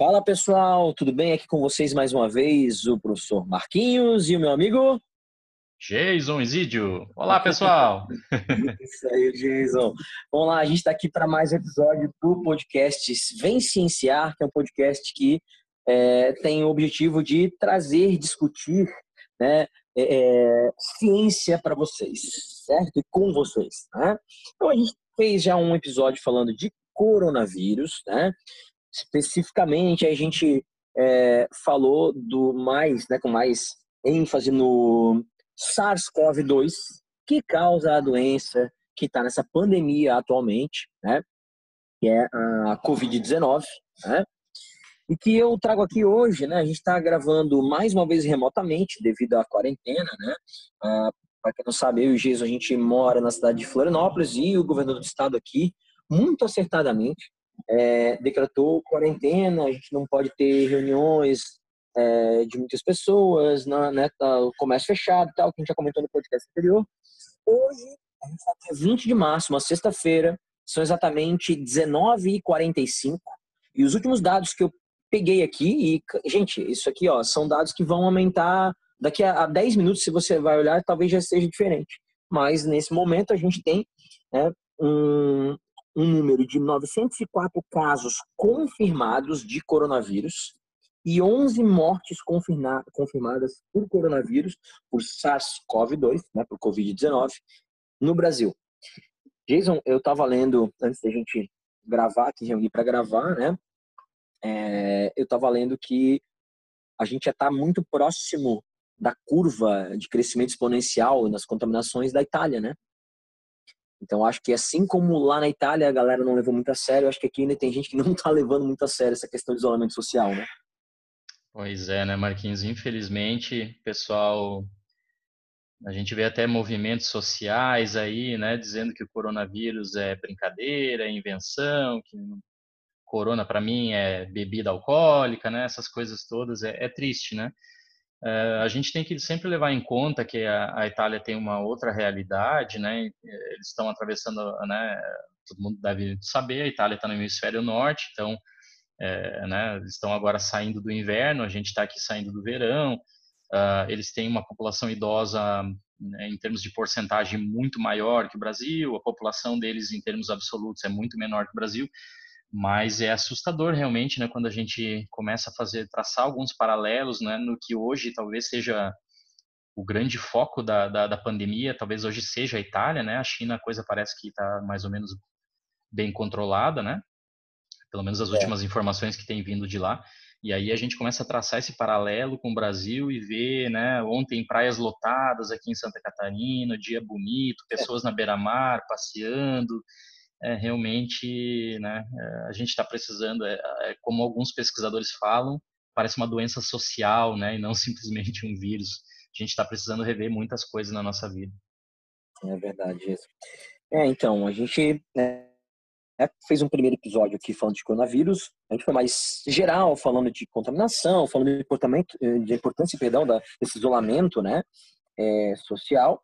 Fala pessoal, tudo bem? Aqui com vocês mais uma vez o professor Marquinhos e o meu amigo Jason Isidio. Olá pessoal! Isso aí, Jason. Vamos lá, a gente está aqui para mais um episódio do podcast Vem Cienciar, que é um podcast que é, tem o objetivo de trazer, discutir né, é, é ciência para vocês, certo? E com vocês. Né? Então a gente fez já um episódio falando de coronavírus, né? Especificamente, a gente é, falou do mais, né, com mais ênfase no SARS-CoV-2, que causa a doença que está nessa pandemia atualmente, né, que é a Covid-19, né, e que eu trago aqui hoje, né, a gente está gravando mais uma vez remotamente devido à quarentena, né, ah, para quem não sabe, eu e o Geis, a gente mora na cidade de Florianópolis e o governador do estado aqui, muito acertadamente, é, decretou quarentena, a gente não pode ter reuniões é, de muitas pessoas, na, né, tá, o comércio fechado tal, que a gente já comentou no podcast anterior. Hoje, a gente está dia 20 de março, uma sexta-feira, são exatamente 19h45, e os últimos dados que eu peguei aqui, e, gente, isso aqui, ó, são dados que vão aumentar daqui a, a 10 minutos, se você vai olhar, talvez já seja diferente. Mas, nesse momento, a gente tem né, um, um número de 904 casos confirmados de coronavírus e 11 mortes confirmadas por coronavírus, por SARS-CoV-2, né, por Covid-19, no Brasil. Jason, eu estava lendo, antes da gente gravar, aqui reunir para gravar, né? É, eu estava lendo que a gente já está muito próximo da curva de crescimento exponencial nas contaminações da Itália, né? Então, acho que assim como lá na Itália a galera não levou muito a sério, acho que aqui ainda tem gente que não está levando muito a sério essa questão de isolamento social, né? Pois é, né, Marquinhos? Infelizmente, pessoal, a gente vê até movimentos sociais aí, né, dizendo que o coronavírus é brincadeira, é invenção, que corona para mim é bebida alcoólica, né? Essas coisas todas é, é triste, né? Uh, a gente tem que sempre levar em conta que a, Itália tem uma outra realidade, né? Eles estão atravessando, né? Todo mundo deve saber, a Itália está no hemisfério norte, então, é, né? Eles estão agora saindo do inverno, a gente está aqui saindo do verão. Uh, eles têm uma população idosa né, em termos de porcentagem muito maior que o Brasil. A população deles, em termos absolutos, é muito menor que o Brasil. Mas é assustador realmente, né, quando a gente começa a fazer traçar alguns paralelos, né, no que hoje talvez seja o grande foco da, da, da pandemia, talvez hoje seja a Itália, né? A China, a coisa parece que está mais ou menos bem controlada, né? Pelo menos as é. últimas informações que têm vindo de lá. E aí a gente começa a traçar esse paralelo com o Brasil e ver, né? Ontem praias lotadas aqui em Santa Catarina, dia bonito, é. pessoas na beira-mar passeando é, realmente né, é, a gente está precisando, é, é, como alguns pesquisadores falam, parece uma doença social, né, e não simplesmente um vírus. A gente está precisando rever muitas coisas na nossa vida. É verdade isso. É, então, a gente né, fez um primeiro episódio aqui falando de coronavírus, a gente foi mais geral, falando de contaminação, falando de, comportamento, de importância, perdão, da, desse isolamento, né, é, social.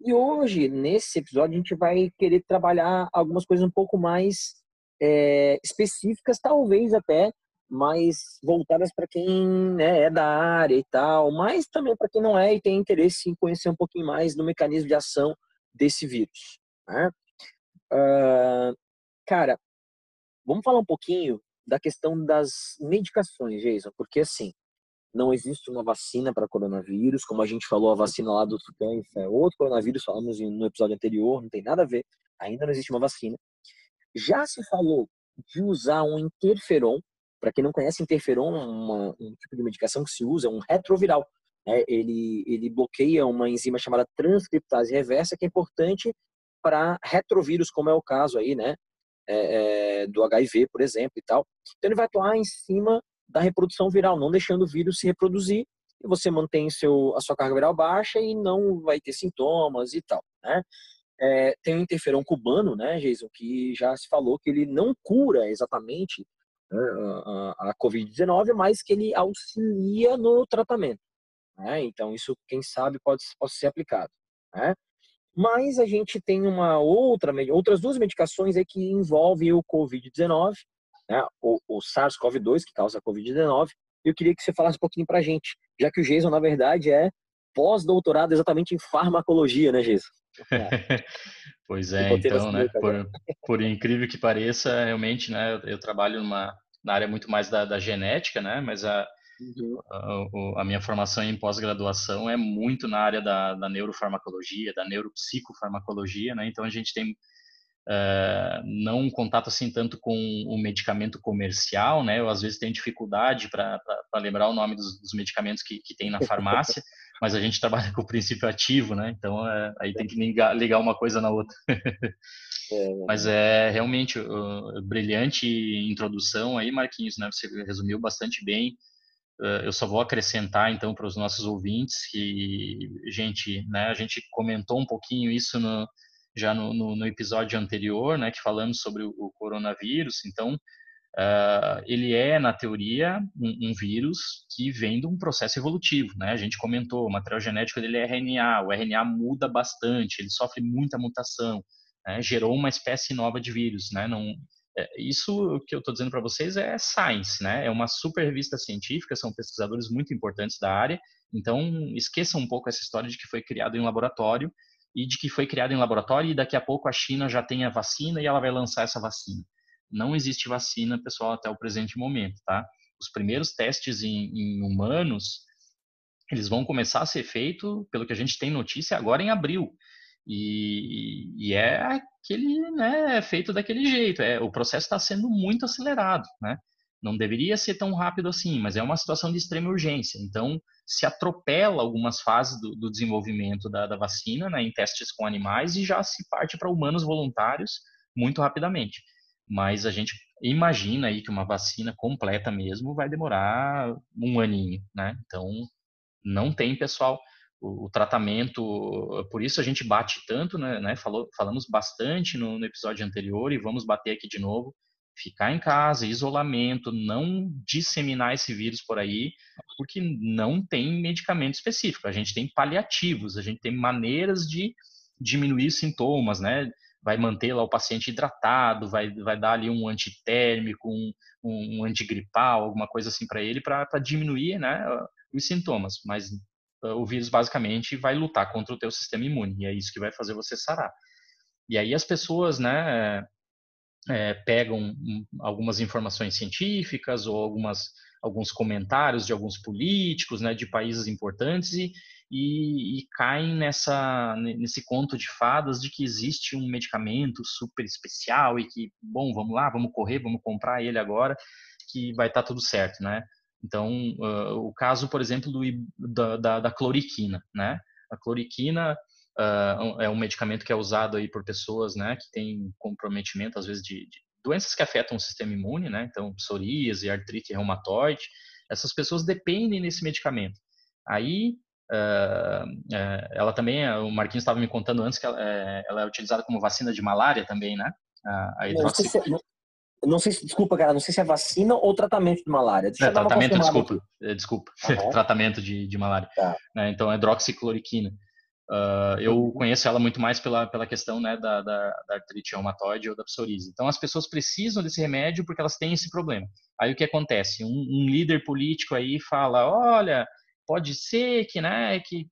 E hoje, nesse episódio, a gente vai querer trabalhar algumas coisas um pouco mais é, específicas, talvez até mais voltadas para quem né, é da área e tal, mas também para quem não é e tem interesse em conhecer um pouquinho mais do mecanismo de ação desse vírus. Né? Uh, cara, vamos falar um pouquinho da questão das medicações, Jason, porque assim, não existe uma vacina para coronavírus, como a gente falou, a vacina lá do cães é outro coronavírus, falamos no episódio anterior, não tem nada a ver, ainda não existe uma vacina. Já se falou de usar um interferon, para quem não conhece, interferon é uma, um tipo de medicação que se usa, é um retroviral. Né? Ele, ele bloqueia uma enzima chamada transcriptase reversa, que é importante para retrovírus, como é o caso aí, né? É, é, do HIV, por exemplo, e tal. Então ele vai atuar em cima da reprodução viral, não deixando o vírus se reproduzir e você mantém seu, a sua carga viral baixa e não vai ter sintomas e tal, né? É, tem o interferon cubano, né, Jason, que já se falou que ele não cura exatamente né, a, a Covid-19, mas que ele auxilia no tratamento. Né? Então, isso, quem sabe, pode, pode ser aplicado. Né? Mas a gente tem uma outra, outras duas medicações aí que envolvem o Covid-19, né, o, o SARS-CoV-2, que causa a Covid-19. Eu queria que você falasse um pouquinho para a gente, já que o Jason, na verdade, é pós-doutorado exatamente em farmacologia, né, Jason? pois é, então, né, por, por, incrível que pareça, realmente, né, eu, eu trabalho numa, na área muito mais da, da genética, né, mas a, Uhum. A, a, minha formação em pós-graduação é muito na área da, da neurofarmacologia, da neuropsicofarmacologia, né? Então a gente tem uh, não um contato assim tanto com o medicamento comercial, né? Eu às vezes tenho dificuldade para lembrar o nome dos, dos medicamentos que, que tem na farmácia, mas a gente trabalha com o princípio ativo, né? Então uh, aí tem que ligar, ligar uma coisa na outra. É, mas é realmente uh, brilhante introdução aí, Marquinhos, né? Você resumiu bastante bem eu só vou acrescentar então para os nossos ouvintes que gente né a gente comentou um pouquinho isso no, já no, no, no, episódio anterior né que falamos sobre o, o coronavírus então uh, ele é na teoria um, um, vírus que vem de um processo evolutivo né a gente comentou o material genético dele é RNA o RNA muda bastante ele sofre muita mutação né, gerou uma espécie nova de vírus né não é, isso que eu estou dizendo para vocês é Science, né? É uma super revista científica, são pesquisadores muito importantes da área. Então, esqueçam um pouco essa história de que foi criado em laboratório e de que foi criado em laboratório e daqui a pouco a China já tem a vacina e ela vai lançar essa vacina. Não existe vacina, pessoal, até o presente momento, tá? Os primeiros testes em, em humanos, eles vão começar a ser feitos, pelo que a gente tem notícia, agora em abril. E, e, é aquele, né, é feito daquele jeito. É, o processo está sendo muito acelerado, né? Não deveria ser tão rápido assim, mas é uma situação de extrema urgência. Então, se atropela algumas fases do, do desenvolvimento da, da vacina, né, em testes com animais, e já se parte para humanos voluntários muito rapidamente. Mas a gente imagina aí que uma vacina completa mesmo vai demorar um aninho, né? Então, não tem, pessoal, o, o, tratamento, por isso a gente bate tanto, né? né falou, falamos bastante no, no, episódio anterior e vamos bater aqui de novo. Ficar em casa, isolamento, não disseminar esse vírus por aí, porque não tem medicamento específico. A gente tem paliativos, a gente tem maneiras de diminuir sintomas, né? Vai manter lá o paciente hidratado, vai, vai dar ali um antitérmico, um, um antigripal, alguma coisa assim para ele, para diminuir né, os sintomas. Mas o vírus basicamente vai lutar contra o teu sistema imune e é isso que vai fazer você sarar. E aí as pessoas, né, é, pegam algumas informações científicas ou algumas alguns comentários de alguns políticos, né, de países importantes e, e, e, caem nessa nesse conto de fadas de que existe um medicamento super especial e que bom vamos lá vamos correr vamos comprar ele agora que vai estar tá tudo certo, né? Então, uh, o caso, por exemplo, do, da, da, da, cloriquina, né? A cloriquina uh, é um medicamento que é usado aí por pessoas, né, que tem comprometimento, às vezes, de, de doenças que afetam o sistema imune, né? Então, psoríase, artrite reumatoide. Essas pessoas dependem desse medicamento. Aí, uh, uh, ela também, o Marquinhos estava me contando antes que ela, é, ela, é utilizada como vacina de malária também, né? A, a hidroxicloroquina. Não sei se, desculpa, cara, não sei se é vacina ou tratamento de malária. Deixa é, tratamento, desculpa. É, desculpa. Uhum. tratamento de, de malária. Tá. Né, então, é hidroxicloroquina. Uh, eu conheço ela muito mais pela, pela questão né, da, da, da artrite reumatoide ou da psoríase. Então, as pessoas precisam desse remédio porque elas têm esse problema. Aí, o que acontece? Um, um líder político aí fala, olha, pode ser que, né, que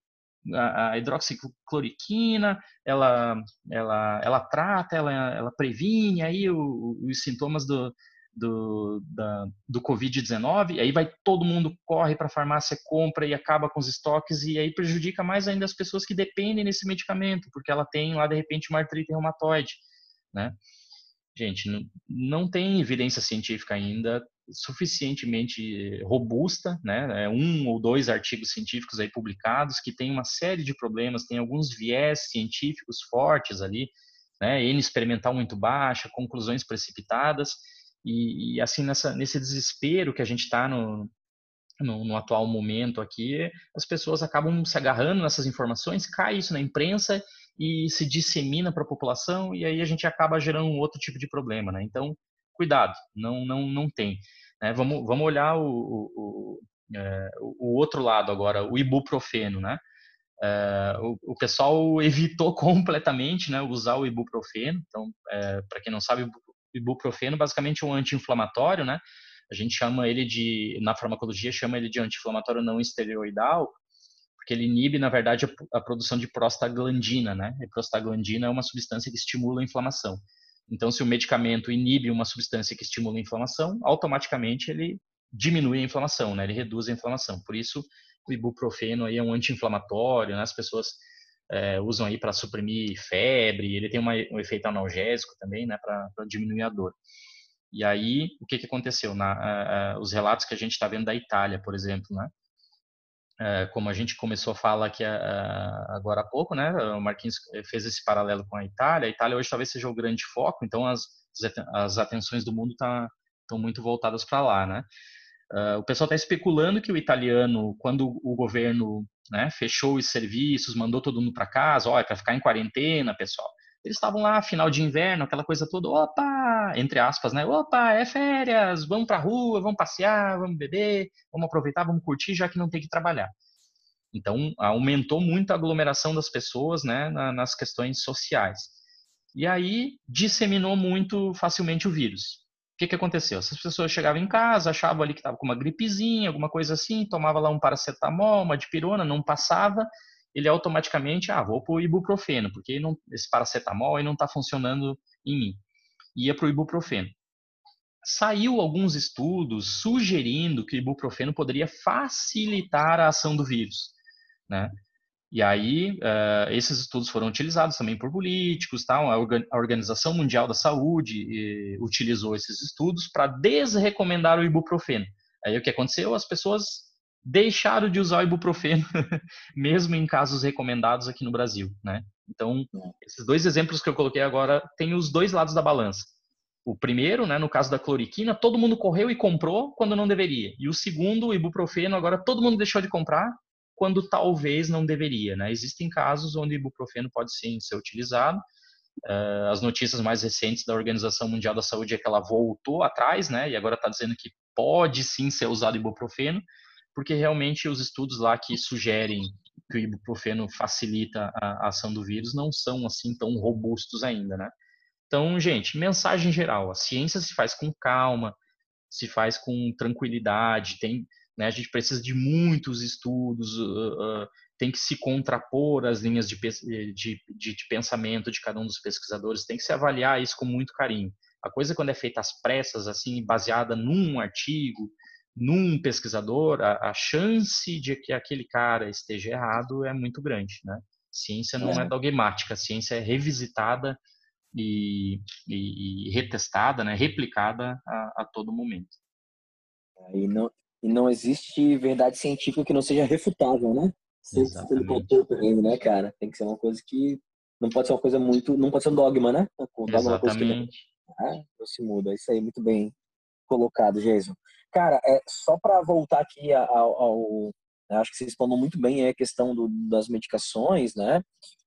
a, hidroxicloroquina, ela, ela, ela trata, ela, ela previne aí o, os sintomas do, do, da, do Covid-19, aí vai todo mundo corre para a farmácia, compra e acaba com os estoques, e aí prejudica mais ainda as pessoas que dependem desse medicamento, porque ela tem lá, de repente, uma artrite reumatoide, né? Gente, não, não tem evidência científica ainda suficientemente robusta, né? É um ou dois artigos científicos aí publicados que tem uma série de problemas, tem alguns viés científicos fortes ali, né? N experimental muito baixa, conclusões precipitadas e, e assim nessa nesse desespero que a gente está no, no, no, atual momento aqui, as pessoas acabam se agarrando nessas informações, cai isso na imprensa e se dissemina para a população e aí a gente acaba gerando um outro tipo de problema, né? Então cuidado, não, não, não tem. Né? Vamos, vamos olhar o, o, é, o, outro lado agora, o ibuprofeno, né? É, o, o, pessoal evitou completamente né, usar o ibuprofeno. Então, é, para quem não sabe, ibuprofeno basicamente um anti-inflamatório, né? A gente chama ele de, na farmacologia, chama ele de anti-inflamatório não esteroidal, porque ele inibe, na verdade, a, a, produção de prostaglandina, né? E prostaglandina é uma substância que estimula a inflamação. Então, se o medicamento inibe uma substância que estimula a inflamação, automaticamente ele diminui a inflamação, né? Ele reduz a inflamação. Por isso, o ibuprofeno aí é um anti-inflamatório, né? As pessoas é, usam aí para suprimir febre, ele tem uma, um efeito analgésico também, né? Para diminuir a dor. E aí, o que, que aconteceu? Na, os relatos que a gente está vendo da Itália, por exemplo, né? É, como a gente começou a falar aqui agora há pouco, né? O Marquinhos fez esse paralelo com a Itália. A Itália hoje talvez seja o grande foco, então as, as atenções do mundo estão tá, muito voltadas para lá, né? Uh, o pessoal está especulando que o italiano, quando o governo né, fechou os serviços, mandou todo mundo para casa, olha, para ficar em quarentena, pessoal. Eles estavam lá, final de inverno, aquela coisa toda, opa, entre aspas, né? Opa, é férias, vamos pra rua, vamos passear, vamos beber, vamos aproveitar, vamos curtir, já que não tem que trabalhar. Então, aumentou muito a aglomeração das pessoas, né, nas questões sociais. E aí, disseminou muito facilmente o vírus. Que, que aconteceu? Essas pessoas chegavam em casa, achavam ali que estava com uma gripezinha, alguma coisa assim, tomava lá um paracetamol, uma dipirona, não passava, ele automaticamente, ah, vou para o ibuprofeno, porque não, esse paracetamol aí não está funcionando em mim. Ia para o ibuprofeno. Saiu alguns estudos sugerindo que o ibuprofeno poderia facilitar a ação do vírus, né? E aí, uh, esses estudos foram utilizados também por políticos, tal. A, Organização Mundial da Saúde e, utilizou esses estudos para desrecomendar o ibuprofeno. Aí o que aconteceu? As pessoas deixaram de usar o ibuprofeno, mesmo em casos recomendados aqui no Brasil, né? Então, esses dois exemplos que eu coloquei agora têm os dois lados da balança. O primeiro, né, no caso da cloriquina, todo mundo correu e comprou quando não deveria. E o segundo, o ibuprofeno, agora todo mundo deixou de comprar quando talvez não deveria, né? Existem casos onde ibuprofeno pode sim ser utilizado. Uh, as notícias mais recentes da Organização Mundial da Saúde é que ela voltou atrás, né? E agora está dizendo que pode sim ser usado ibuprofeno porque realmente os estudos lá que sugerem que o ibuprofeno facilita a, ação do vírus não são assim tão robustos ainda, né? Então, gente, mensagem geral: a ciência se faz com calma, se faz com tranquilidade, tem, né, a gente precisa de muitos estudos, uh, uh, tem que se contrapor às linhas de, de, de, de, pensamento de cada um dos pesquisadores, tem que se avaliar isso com muito carinho. A coisa quando é feita às pressas, assim, baseada num artigo, num pesquisador, a, a, chance de que aquele cara esteja errado é muito grande, né? Ciência não é, é dogmática, a ciência é revisitada e, e, e retestada, né? Replicada a, a todo momento. É, e não, e não existe verdade científica que não seja refutável, né? Exatamente. né, cara? Tem que ser uma coisa que não pode ser uma coisa muito, não pode ser um dogma, né? Exatamente. Que, ah, não se muda. Isso aí, muito bem colocado, Jason. Cara, é, só para voltar aqui ao, ao né, acho que você explicou muito bem a questão do, das medicações, né?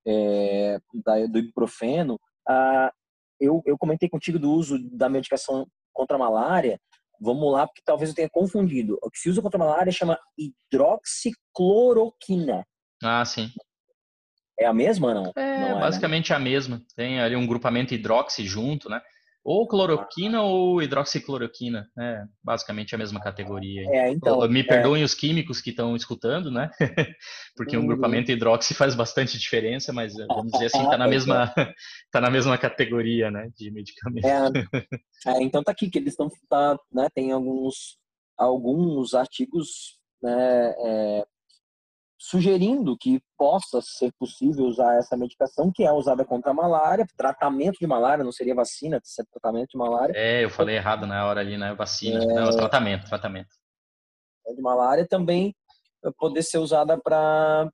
É, da, do ibuprofeno. Ah, eu, eu comentei contigo do uso da medicação contra a malária. Vamos lá, porque talvez eu tenha confundido. O que se usa contra a malária chama hidroxicloroquina. Ah, sim. É a mesma, não? É, não é, né? basicamente né? a mesma. Tem ali um grupamento hidroxi junto, né? Ou cloroquina ou hidroxicloroquina, né? Basicamente a mesma categoria. É, então, Me é. perdoem é... os químicos que estão escutando, né? Porque um uhum. grupamento hidroxi faz bastante diferença, mas eh, vamos dizer assim, está na mesma tá na mesma categoria, né, de medicamento. É, é, então tá aqui que eles estão tá, né, tem alguns alguns artigos né, é, sugerindo que possa ser possível usar essa medicação que é usada contra a malária, tratamento de malária, não seria vacina, seria tratamento de malária. É, eu falei errado na hora ali, né? Vacina, é... não, tratamento, tratamento. De malária também poder ser usada para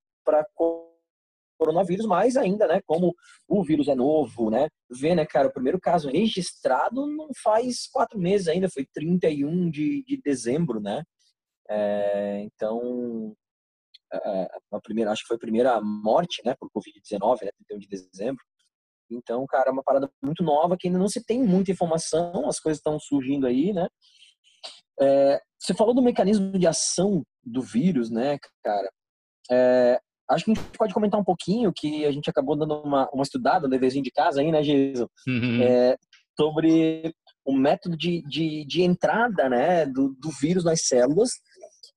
coronavírus, mais ainda, né? Como o vírus é novo, né? Vê, né, cara, o primeiro caso registrado não faz quatro meses ainda, foi 31 de, de dezembro, né? É, então, a primeira, acho que foi a primeira morte, né, por Covid-19, né, 31 de dezembro. Então, cara, é uma parada muito nova que ainda não se tem muita informação, as coisas estão surgindo aí, né? É, você falou do mecanismo de ação do vírus, né, cara? É, acho que a gente pode comentar um pouquinho que a gente acabou dando uma, uma estudada, um deverzinho de casa aí, né, Jesus? Uhum. É, sobre um método de, de, de entrada né, do, do vírus nas células,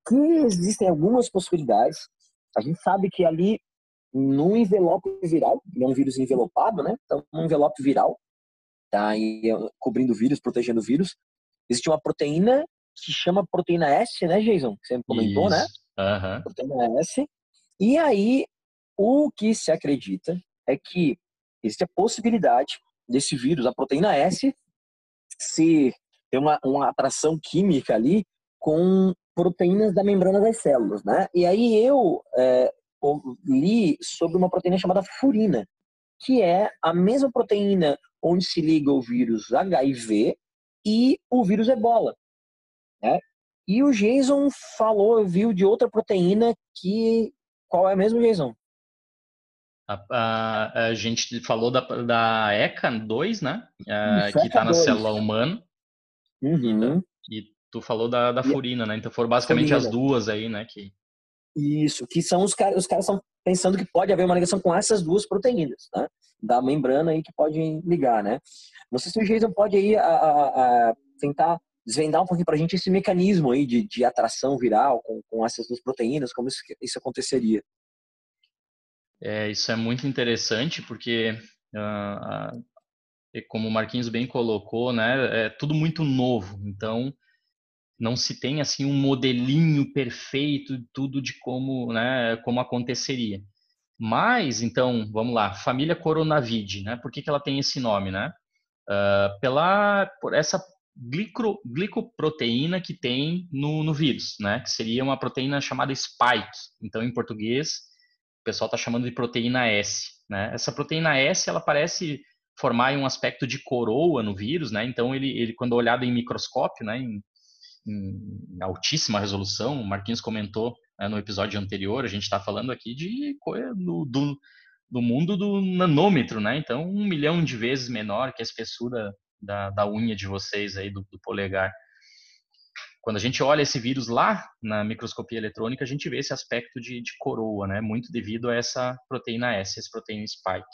que existem algumas possibilidades. A gente sabe que ali no envelope viral, é um vírus envelopado, né? Então, um envelope viral, tá aí cobrindo o vírus, protegendo o vírus. Existe uma proteína que chama proteína S, né, Jason? Que você comentou, né? Isso. né? Uhum. Proteína S. E aí, o que se acredita é que existe a possibilidade desse vírus, a proteína S, se ter uma, uma atração química ali com proteínas da membrana das células, né? E aí eu é, li sobre uma proteína chamada furina, que é a mesma proteína onde se liga o vírus HIV e o vírus ebola. Né? E o Jason falou, viu de outra proteína que. Qual é mesmo, Jason? A, a, a gente falou da, da ECA2, né? A, que está na célula humana. Uhum. E, tu falou da, da furina, né? Então foram basicamente furina. as duas aí, né? Que... Isso, que são os caras, os caras estão pensando que pode haver uma ligação com essas duas proteínas, né? Da membrana aí que podem ligar, né? Não sei se o Jason pode aí a, a, a tentar desvendar um pouquinho para a gente esse mecanismo aí de, de atração viral com, com essas duas proteínas, como isso, isso aconteceria. É, isso é muito interessante porque, uh, como o Marquinhos bem colocou, né, é tudo muito novo. Então, não se tem assim um modelinho perfeito tudo de como, né, como aconteceria. Mas, então, vamos lá, família Coronavid, né? Por que, que ela tem esse nome, né? Uh, pela, por essa glico, glicoproteína que tem no, no vírus, né? Que seria uma proteína chamada spike. Então, em português, o pessoal está chamando de proteína S, né? Essa proteína S, ela parece formar um aspecto de coroa no vírus, né? Então, ele, ele quando olhado em microscópio, né? Em, em altíssima resolução, o Marquinhos comentou né, no episódio anterior, a gente está falando aqui de do, do, do mundo do nanômetro, né? Então, um milhão de vezes menor que a espessura da, da unha de vocês aí, do, do polegar. Quando a gente olha esse vírus lá na microscopia eletrônica, a gente vê esse aspecto de, de coroa, né? Muito devido a essa proteína S, essa proteína spike.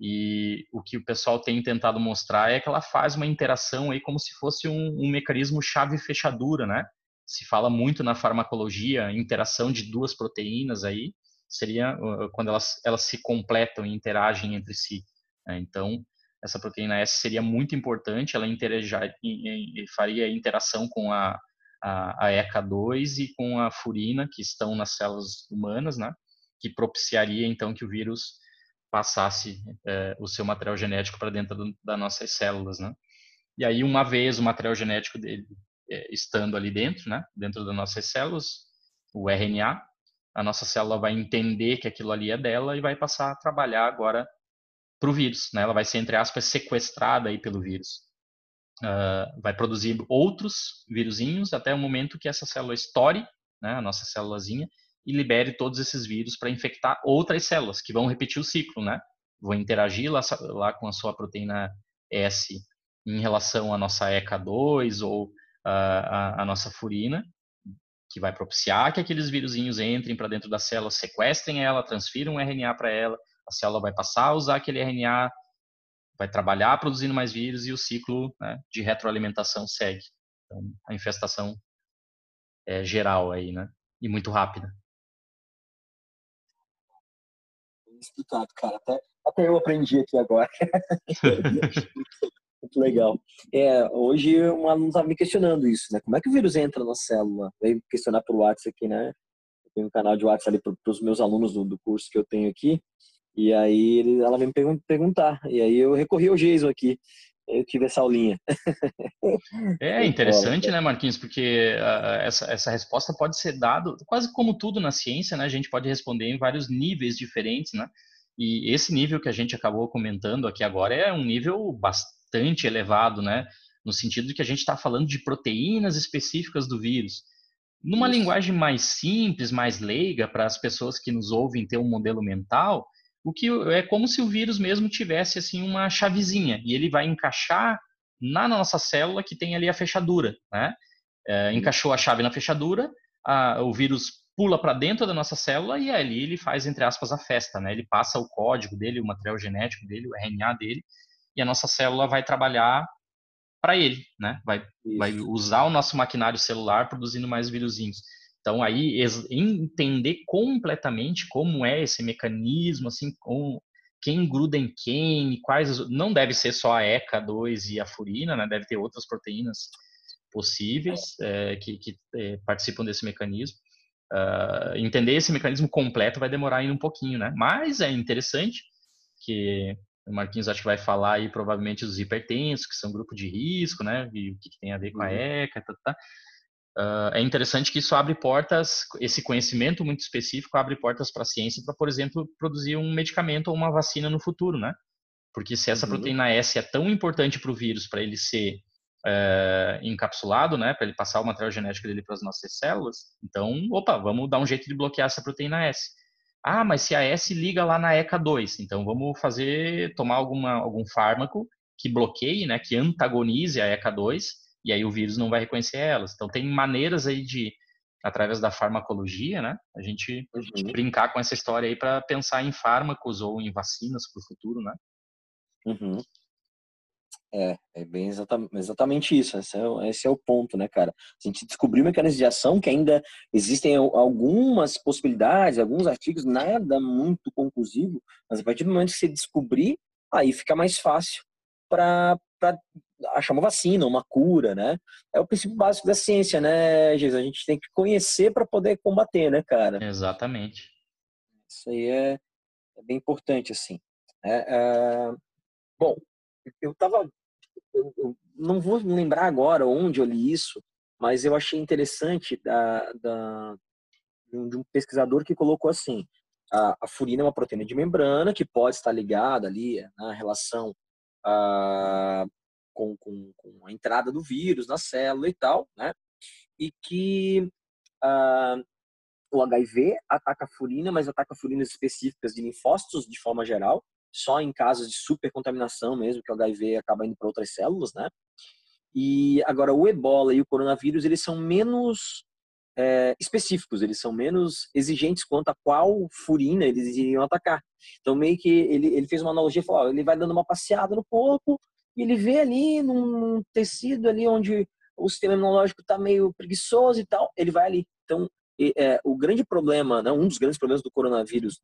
E o que o pessoal tem tentado mostrar é que ela faz uma interação aí como se fosse um, um mecanismo chave-fechadura, né? Se fala muito na farmacologia, interação de duas proteínas aí, seria uh, quando elas, elas se completam e interagem entre si. Né? Então, essa proteína S seria muito importante, ela faria interação com a, a, a, ECA2 e com a furina, que estão nas células humanas, né? que propiciaria então que o vírus passasse é, o seu material genético para dentro do, das nossas células. Né? E aí, uma vez o material genético dele é, estando ali dentro, né? dentro das nossas células, o RNA, a nossa célula vai entender que aquilo ali é dela e vai passar a trabalhar agora para o vírus. Né? Ela vai ser, entre aspas, sequestrada aí pelo vírus. Uh, vai produzir outros vírusinhos até o momento que essa célula estoure, né, a nossa célulazinha, e libere todos esses vírus para infectar outras células, que vão repetir o ciclo, né? Vão interagir lá, lá com a sua proteína S em relação à nossa ECA2 ou uh, a, a nossa furina, que vai propiciar que aqueles vírusinhos entrem para dentro da célula, sequestrem ela, transfiram um RNA para ela, a célula vai passar a usar aquele RNA, vai trabalhar produzindo mais vírus e o ciclo né, de retroalimentação segue. Então, a infestação é geral aí, né? E muito rápida. Explicado, cara. Até, até eu aprendi aqui agora. muito legal. É, hoje um aluno estava me questionando isso, né? Como é que o vírus entra na célula? Veio questionar pelo WhatsApp aqui, né? Eu tenho um canal de WhatsApp ali para os meus alunos do, do curso que eu tenho aqui. E aí ele, ela veio me perguntar. E aí eu recorri ao Jason aqui. Eu tive essa aulinha. É interessante, né, Marquinhos? Porque uh, essa, essa resposta pode ser dada, quase como tudo na ciência, né? A gente pode responder em vários níveis diferentes, né? E esse nível que a gente acabou comentando aqui agora é um nível bastante elevado, né? No sentido de que a gente está falando de proteínas específicas do vírus. Numa Isso. linguagem mais simples, mais leiga, para as pessoas que nos ouvem ter um modelo mental, o que é como se o vírus mesmo tivesse assim uma chavezinha e ele vai encaixar na nossa célula que tem ali a fechadura, né? É, encaixou a chave na fechadura, a, o vírus pula para dentro da nossa célula e ali ele faz entre aspas a festa, né? Ele passa o código dele, o material genético dele, o RNA dele e a nossa célula vai trabalhar para ele, né? Vai, vai usar o nosso maquinário celular produzindo mais vírusinhos. Então aí entender completamente como é esse mecanismo, assim, com quem gruda em quem, quais não deve ser só a ECA2 e a furina, né? Deve ter outras proteínas possíveis é, que, que é, participam desse mecanismo. Uh, entender esse mecanismo completo vai demorar ainda um pouquinho, né? Mas é interessante que o Marquinhos acho que vai falar aí provavelmente dos hipertensos, que são grupo de risco, né? E o que, tem a ver com a uhum. ECA, tá, tá. Uh, é interessante que isso abre portas, esse conhecimento muito específico abre portas para a ciência para, por exemplo, produzir um medicamento ou uma vacina no futuro, né? Porque se essa uhum. proteína S é tão importante para o vírus, para ele ser é, encapsulado, né, para ele passar o material genético dele para as nossas células. Então, opa, vamos dar um jeito de bloquear essa proteína S. Ah, mas se a S liga lá na ECA2, então vamos fazer, tomar alguma, algum fármaco que bloqueie, né, que antagonize a ECA2, e aí o vírus não vai reconhecer elas. Então, tem maneiras aí de, através da farmacologia, né, a gente uhum. brincar com essa história aí para pensar em fármacos ou em vacinas para o futuro, né. Uhum. É, é bem exatamente, exatamente isso. Esse é, esse é, o ponto, né, cara? A gente descobriu mecanismos de ação que ainda existem algumas possibilidades, alguns artigos, nada muito conclusivo, mas a partir do momento que você descobrir, aí fica mais fácil para achar uma vacina, uma cura, né? É o princípio básico da ciência, né, Jesus? A gente tem que conhecer para poder combater, né, cara? Exatamente. Isso aí é, é bem importante, assim. É, é... Bom, eu estava eu, eu não vou lembrar agora onde eu li isso, mas eu achei interessante da, da, de um pesquisador que colocou assim: a, a, furina é uma proteína de membrana que pode estar ligada ali na relação a, com, com, com, a entrada do vírus na célula e tal, né? E que a, o HIV ataca a furina, mas ataca furinas específicas de linfócitos de forma geral, só em casos de supercontaminação mesmo, que o HIV acaba indo para outras células, né? E agora o ebola e o coronavírus, eles são menos é, específicos, eles são menos exigentes quanto a qual furina eles iriam atacar. Então, meio que ele, ele fez uma analogia, falou, ó, ele vai dando uma passeada no corpo e ele vê ali num tecido ali onde o sistema imunológico está meio preguiçoso e tal, ele vai ali. Então, é, o grande problema, né, um dos grandes problemas do coronavírus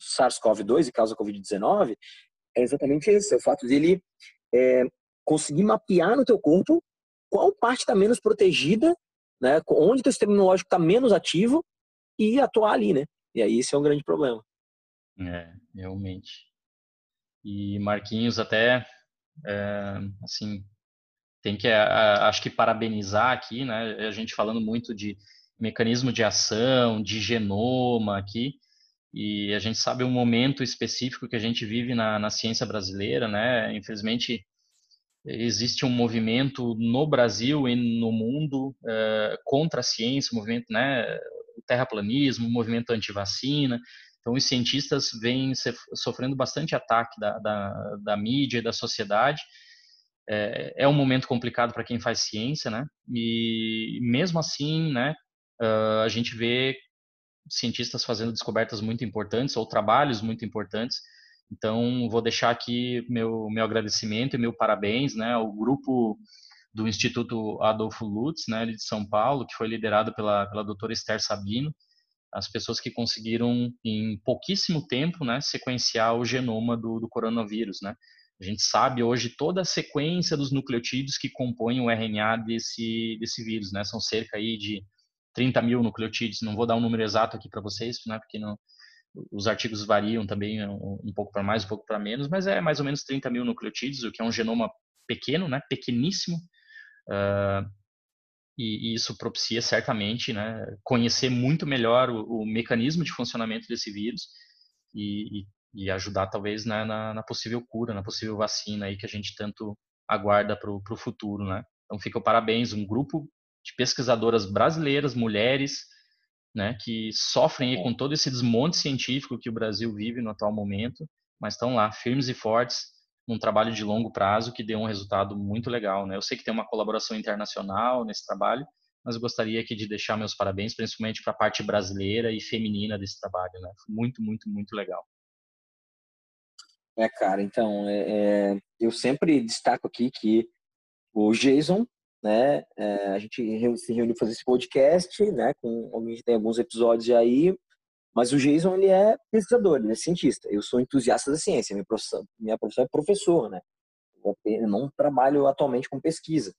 SARS-CoV-2 e causa Covid-19 é exatamente esse, é o fato dele é, conseguir mapear no teu corpo qual parte está menos protegida, né, onde teu sistema imunológico está menos ativo e atuar ali, né? E aí esse é um grande problema. É, realmente. E Marquinhos até, é, assim, tem que, acho que parabenizar aqui, né? A gente falando muito de mecanismo de ação, de genoma aqui, e a gente sabe um momento específico que a gente vive na, na ciência brasileira, né? Infelizmente, existe um movimento no Brasil e no mundo é, contra a ciência, movimento, né? Terraplanismo, o movimento anti-vacina. Então, os cientistas vêm sofrendo bastante ataque da, da, da mídia e da sociedade. É, é um momento complicado para quem faz ciência, né? E mesmo assim, né? Uh, a gente vê cientistas fazendo descobertas muito importantes ou trabalhos muito importantes. Então, vou deixar aqui meu, meu agradecimento e meu parabéns né, ao grupo do Instituto Adolfo Lutz, né, de São Paulo, que foi liderado pela, pela doutora Esther Sabino, as pessoas que conseguiram, em pouquíssimo tempo, né, sequenciar o genoma do, do coronavírus. Né. A gente sabe hoje toda a sequência dos nucleotídeos que compõem o RNA desse, desse vírus. Né. São cerca aí de 30 mil nucleotídeos, não vou dar um número exato aqui para vocês, né, porque não, os artigos variam também um, pouco para mais, um pouco para menos, mas é mais ou menos 30 mil nucleotídeos, o que é um genoma pequeno, né, pequeníssimo, uh, e, e, isso propicia certamente né, conhecer muito melhor o, o, mecanismo de funcionamento desse vírus e, e, e ajudar talvez né, na, na, possível cura, na possível vacina aí que a gente tanto aguarda para o futuro, né? Então fica o parabéns, um grupo de pesquisadoras brasileiras, mulheres, né, que sofrem com todo esse desmonte científico que o Brasil vive no atual momento, mas estão lá firmes e fortes num trabalho de longo prazo que deu um resultado muito legal, né? Eu sei que tem uma colaboração internacional nesse trabalho, mas eu gostaria aqui de deixar meus parabéns, principalmente para a parte brasileira e feminina desse trabalho, né? Muito, muito, muito legal. É, cara, então, é, é, eu sempre destaco aqui que o Jason, né? É, a gente se reuniu para fazer esse podcast, né? Com a gente tem alguns episódios aí, mas o Jason ele é pesquisador, ele é cientista. Eu sou entusiasta da ciência, minha profissão, minha profissão é professor, né? Eu não trabalho atualmente com pesquisa,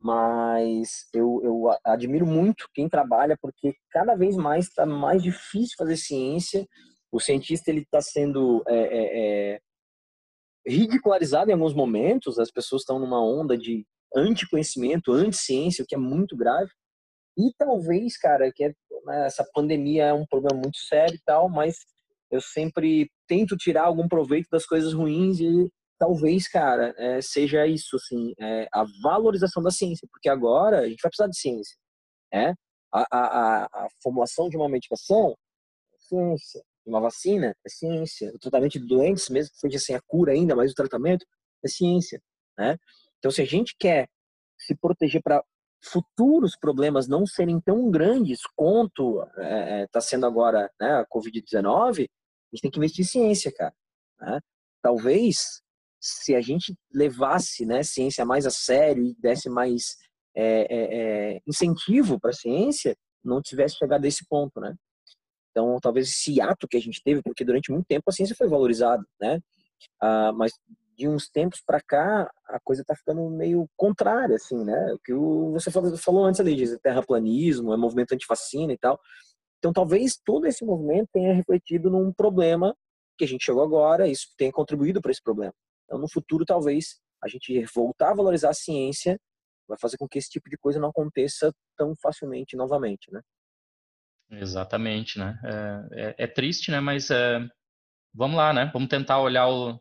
mas eu, eu admiro muito quem trabalha porque cada vez mais está mais difícil fazer ciência. O cientista ele está sendo é, é, é, ridicularizado em alguns momentos. As pessoas estão numa onda de anticonhecimento, anti-ciência, o que é muito grave. E talvez, cara, que é, né, essa pandemia é um problema muito sério e tal, mas eu sempre tento tirar algum proveito das coisas ruins e talvez, cara, é, seja isso, assim, é, a valorização da ciência, porque agora a gente vai precisar de ciência, né? A, a, a formulação de uma medicação é ciência, uma vacina é ciência, o tratamento de doentes, mesmo que seja sem a cura ainda, mas o tratamento é ciência, né? Então, se a gente quer se proteger para futuros problemas não serem tão grandes quanto está é, é tá sendo agora né, a Covid-19, a gente tem que investir em ciência, cara. Né? Talvez, se a gente levasse né, ciência mais a sério e desse mais é, é, é incentivo para a ciência, não tivesse chegado a esse ponto, né? Então, talvez esse ato que a gente teve, porque durante muito tempo a ciência foi valorizada, né? Ah, mas de uns tempos para cá, a coisa está ficando meio contrária, assim, né? O que você falou antes ali, de terraplanismo, é movimento antivacina e tal. Então, talvez todo esse movimento tenha refletido num problema que a gente chegou agora, isso tenha contribuído para esse problema. Então, no futuro, talvez a gente voltar a valorizar a ciência vai fazer com que esse tipo de coisa não aconteça tão facilmente novamente, né? Exatamente, né? É, é, é triste, né? Mas é, vamos lá, né? Vamos tentar olhar o,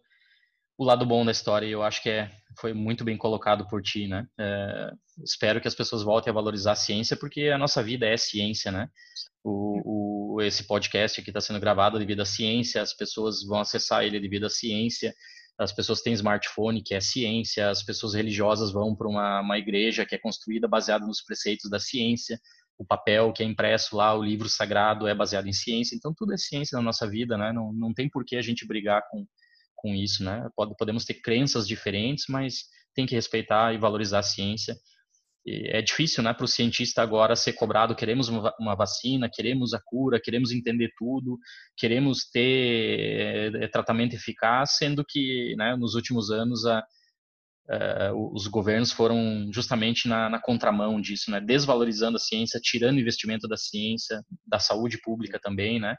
o lado bom da história. E eu acho que é, foi muito bem colocado por ti, né? É, espero que as pessoas voltem a valorizar a ciência, porque a nossa vida é ciência, né? O, o esse podcast aqui está sendo gravado devido à ciência, as pessoas vão acessar ele devido à ciência. As pessoas têm smartphone, que é ciência. As pessoas religiosas vão para uma, uma igreja que é construída baseada nos preceitos da ciência. O papel que é impresso lá, o livro sagrado, é baseado em ciência. Então, tudo é ciência na nossa vida, né? Não, não tem por que a gente brigar com, com isso, né? Podemos ter crenças diferentes, mas tem que respeitar e valorizar a ciência. E é difícil, né, para o cientista agora ser cobrado. Queremos uma vacina, queremos a cura, queremos entender tudo, queremos ter é, tratamento eficaz, sendo que, né, nos últimos anos a, a, os governos foram justamente na, na contramão disso, né, desvalorizando a ciência, tirando investimento da ciência, da saúde pública também, né,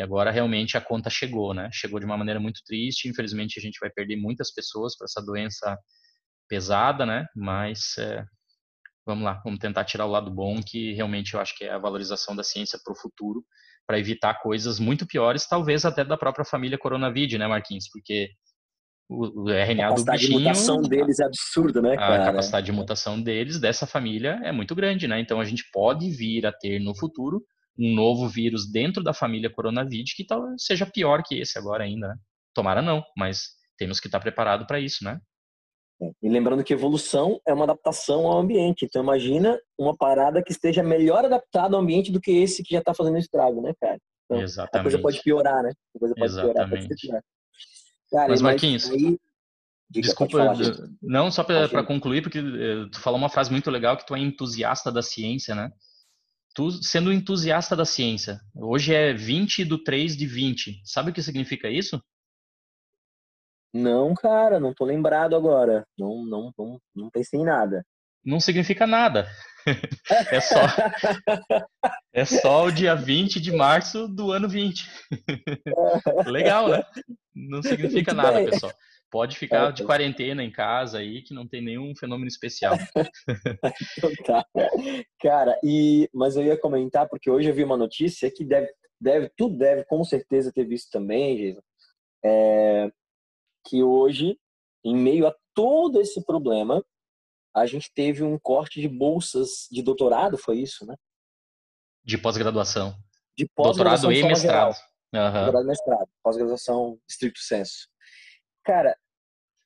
e agora realmente a conta chegou, né? Chegou de uma maneira muito triste. Infelizmente a gente vai perder muitas pessoas para essa doença pesada, né? Mas é, vamos lá, vamos tentar tirar o lado bom, que realmente eu acho que é a valorização da ciência para o futuro, para evitar coisas muito piores, talvez até da própria família coronavírus, né, Marquinhos? Porque o, o RNA do bichinho... A capacidade de mutação deles é absurda, né, cara? A capacidade de mutação deles, dessa família, é muito grande, né? Então a gente pode vir a ter no futuro um novo vírus dentro da família coronavírus que tal, seja pior que esse agora ainda. Né? Tomara não, mas temos que estar preparado para isso, né? É, e lembrando que evolução é uma adaptação ao ambiente. Então imagina uma parada que esteja melhor adaptada ao ambiente do que esse que já está fazendo estrago, né, cara? Então, Exatamente. A coisa pode piorar, né? A coisa pode Exatamente. piorar. Cara, mas Marquinhos, mas aí... Diga, desculpa, falar, não só para concluir, porque eh, tu falou uma frase muito legal que tu é entusiasta da ciência, né? Tu sendo entusiasta da ciência. Hoje é 20 do 3 de 20. Sabe o que significa isso? Não, cara, não tô lembrado agora. Não, não, não, não pensei em nada. Não significa nada. é só é só o dia 20 de março do ano 20. Legal, né? Não significa nada, pessoal. Pode ficar é, de quarentena em casa aí, que não tem nenhum fenômeno especial. então tá. Cara, e, mas eu ia comentar, porque hoje eu vi uma notícia que deve, deve tudo deve com certeza ter visto também, Jason, é, que hoje, em meio a todo esse problema, a gente teve um corte de bolsas de doutorado, foi isso, né? De pós-graduação. De pós-graduação. Doutorado e mestrado. Uhum. Doutorado e mestrado. Pós-graduação, estricto senso. Cara,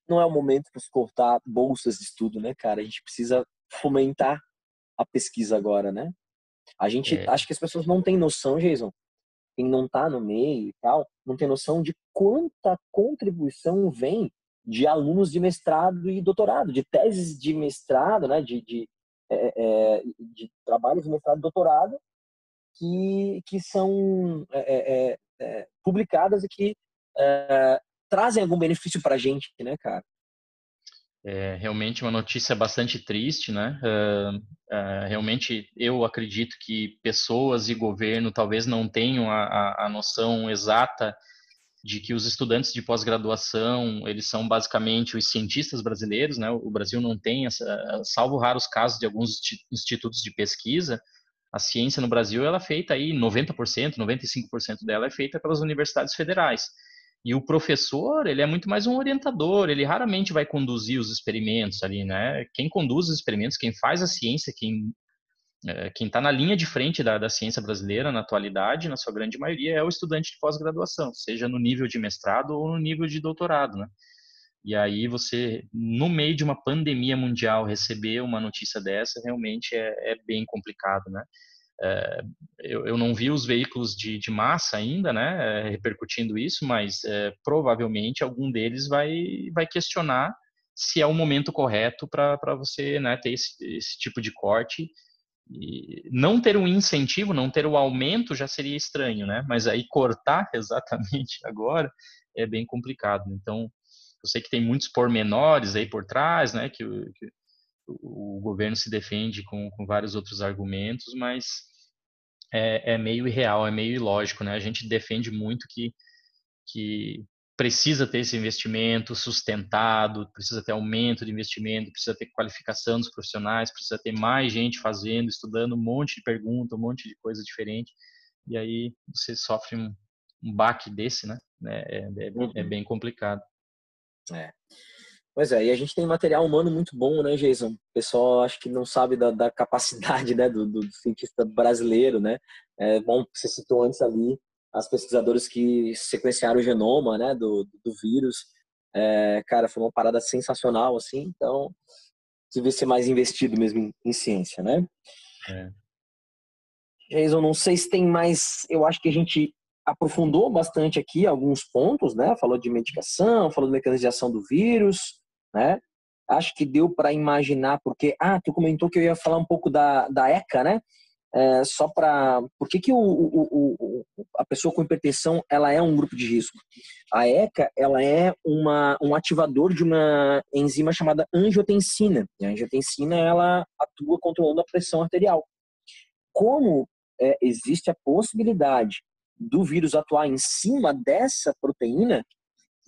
não é o momento para se cortar bolsas de estudo, né, cara? A gente precisa fomentar a pesquisa agora, né? A gente, é. acho que as pessoas não têm noção, Jason, quem não tá no meio e tal, não tem noção de quanta contribuição vem de alunos de mestrado e doutorado, de teses de mestrado, né, de, de, é, é, de trabalhos de mestrado e doutorado, que, que são é, é, é publicadas e que trazem algum benefício para a gente, né, cara? É realmente uma notícia bastante triste, né? Uh, uh, realmente, eu acredito que pessoas e governo talvez não tenham a, a, a noção exata de que os estudantes de pós-graduação, eles são basicamente os cientistas brasileiros, né? O Brasil não tem, essa, salvo raros casos de alguns institutos de pesquisa, a ciência no Brasil ela é feita aí 90%, 95% dela é feita pelas universidades federais. E o professor, ele é muito mais um orientador, ele raramente vai conduzir os experimentos ali, né? Quem conduz os experimentos, quem faz a ciência, quem é, quem está na linha de frente da, da, ciência brasileira na atualidade, na sua grande maioria, é o estudante de pós-graduação, seja no nível de mestrado ou no nível de doutorado, né? E aí você, no meio de uma pandemia mundial, receber uma notícia dessa realmente é, é bem complicado, né? É, eu, eu, não vi os veículos de, de massa ainda, né, é, repercutindo isso, mas é, provavelmente algum deles vai, vai questionar se é o momento correto para você né, ter esse, esse tipo de corte e não ter um incentivo, não ter o aumento já seria estranho, né? Mas aí cortar exatamente agora é bem complicado. Então, eu sei que tem muitos pormenores aí por trás, né? Que, que o governo se defende com, com, vários outros argumentos, mas é, é meio irreal, é meio ilógico, né? A gente defende muito que, que precisa ter esse investimento sustentado, precisa ter aumento de investimento, precisa ter qualificação dos profissionais, precisa ter mais gente fazendo, estudando um monte de pergunta, um monte de coisa diferente. E aí você sofre um, um baque desse, né? É, é, é, uhum. bem complicado. É. Pois é, e a gente tem material humano muito bom, né, Jason? O pessoal acho que não sabe da, da capacidade né, do, do, cientista brasileiro, né? É bom que você citou antes ali as pesquisadoras que sequenciaram o genoma, né, do, do vírus. É, cara, foi uma parada sensacional, assim, então devia ser mais investido mesmo em, em ciência, né? É. Jason, não sei se tem mais, eu acho que a gente aprofundou bastante aqui alguns pontos, né? Falou de medicação, falou de mecanização do vírus, né? Acho que deu para imaginar, porque, ah, tu comentou que eu ia falar um pouco da, da ECA, né? é, só para por que, que o, o, o, a pessoa com hipertensão ela é um grupo de risco? A ECA ela é uma, um ativador de uma enzima chamada angiotensina. E a angiotensina ela atua controlando a pressão arterial. Como é, existe a possibilidade do vírus atuar em cima dessa proteína,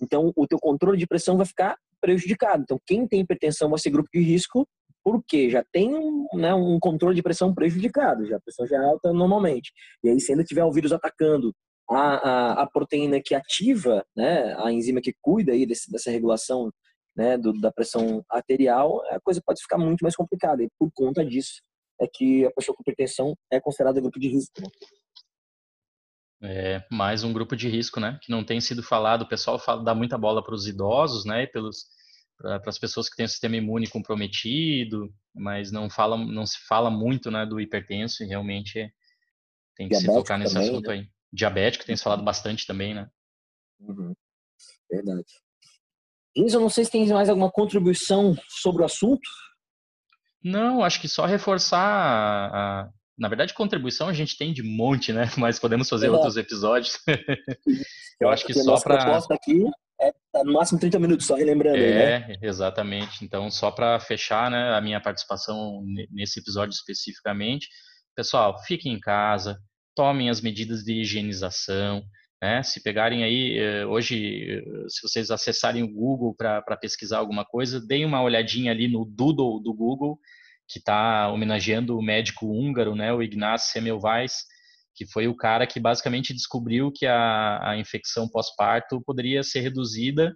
então o teu controle de pressão vai ficar prejudicado. Então quem tem hipertensão vai ser grupo de risco porque já tem um, né, um controle de pressão prejudicado, já a pressão já é alta normalmente. E aí, se ainda tiver o vírus atacando a, a, a proteína que ativa, né, a enzima que cuida aí desse, dessa regulação né, do, da pressão arterial, a coisa pode ficar muito mais complicada. E por conta disso é que a pessoa com hipertensão é considerada grupo de risco. Né? É, mais um grupo de risco, né? Que não tem sido falado. O pessoal fala, dá muita bola para os idosos, né? E pelos para as pessoas que têm o sistema imune comprometido, mas não fala, não se fala muito, né, do hipertenso e realmente é, tem que Diabético se focar nesse também, assunto né? aí. Diabético tem se falado bastante também, né? Uhum. Verdade. Isso, eu não sei se tem mais alguma contribuição sobre o assunto. Não, acho que só reforçar a, na verdade, contribuição a gente tem de monte, né? Mas podemos fazer é. outros episódios. eu acho que só para. aqui é tá no máximo 30 minutos, só relembrando. É, aí, né? exatamente. Então, só para fechar né, a minha participação nesse episódio especificamente, pessoal, fiquem em casa, tomem as medidas de higienização. Né? Se pegarem aí, eh, hoje, eh, se vocês acessarem o Google para pesquisar alguma coisa, deem uma olhadinha ali no Doodle do Google, que está homenageando o médico húngaro, né, o Ignaz Semmelweis, que foi o cara que basicamente descobriu que a, a infecção pós-parto poderia ser reduzida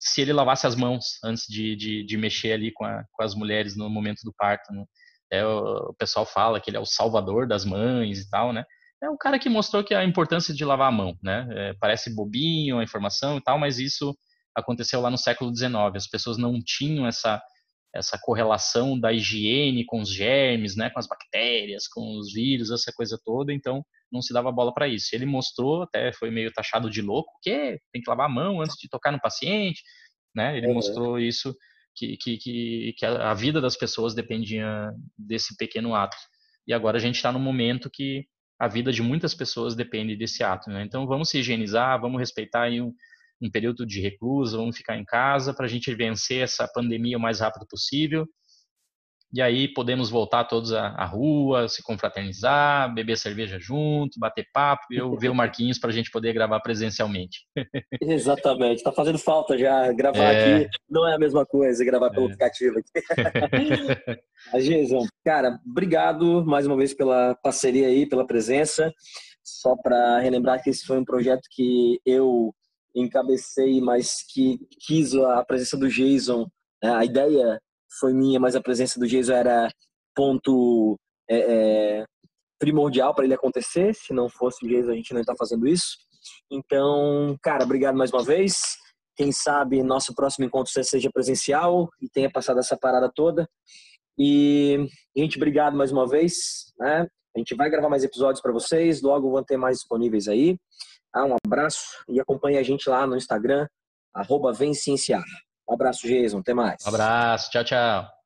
se ele lavasse as mãos antes de, de, de mexer ali com, a, com, as mulheres no momento do parto. Né? É, o, o, pessoal fala que ele é o salvador das mães e tal, né? É um cara que mostrou que a importância de lavar a mão, né? É, parece bobinho a informação e tal, mas isso aconteceu lá no século XIX. As pessoas não tinham essa essa correlação da higiene com os germes, né, com as bactérias, com os vírus, essa coisa toda, então não se dava bola para isso. Ele mostrou, até foi meio taxado de louco, que tem que lavar a mão antes de tocar no paciente. né? Ele uhum. mostrou isso que, que, que, que a vida das pessoas dependia desse pequeno ato. E agora a gente está no momento que a vida de muitas pessoas depende desse ato. Né? Então vamos se higienizar, vamos respeitar aí um, um período de reclusa, vamos ficar em casa para a gente vencer essa pandemia o mais rápido possível e aí podemos voltar todos à, rua, se confraternizar, beber cerveja junto, bater papo eu ver o Marquinhos para a gente poder gravar presencialmente. Exatamente, está fazendo falta já gravar é... aqui, não é a mesma coisa gravar pelo é. aplicativo aqui. a Jason, cara, obrigado mais uma vez pela parceria aí, pela presença. Só para relembrar que esse foi um projeto que eu encabecei, mas que quis a presença do Jason, né? a ideia foi minha, mas a presença do Jason era ponto é, é, primordial para ele acontecer. Se não fosse o Jason, a gente não está fazendo isso. Então, cara, obrigado mais uma vez. Quem sabe nosso próximo encontro seja presencial e tenha passado essa parada toda. E, gente, obrigado mais uma vez. Né? A gente vai gravar mais episódios para vocês, logo vão ter mais disponíveis aí. Ah, um abraço e acompanhe a gente lá no Instagram, arroba. Um abraço, Jason. Até mais. Um abraço. Tchau, tchau.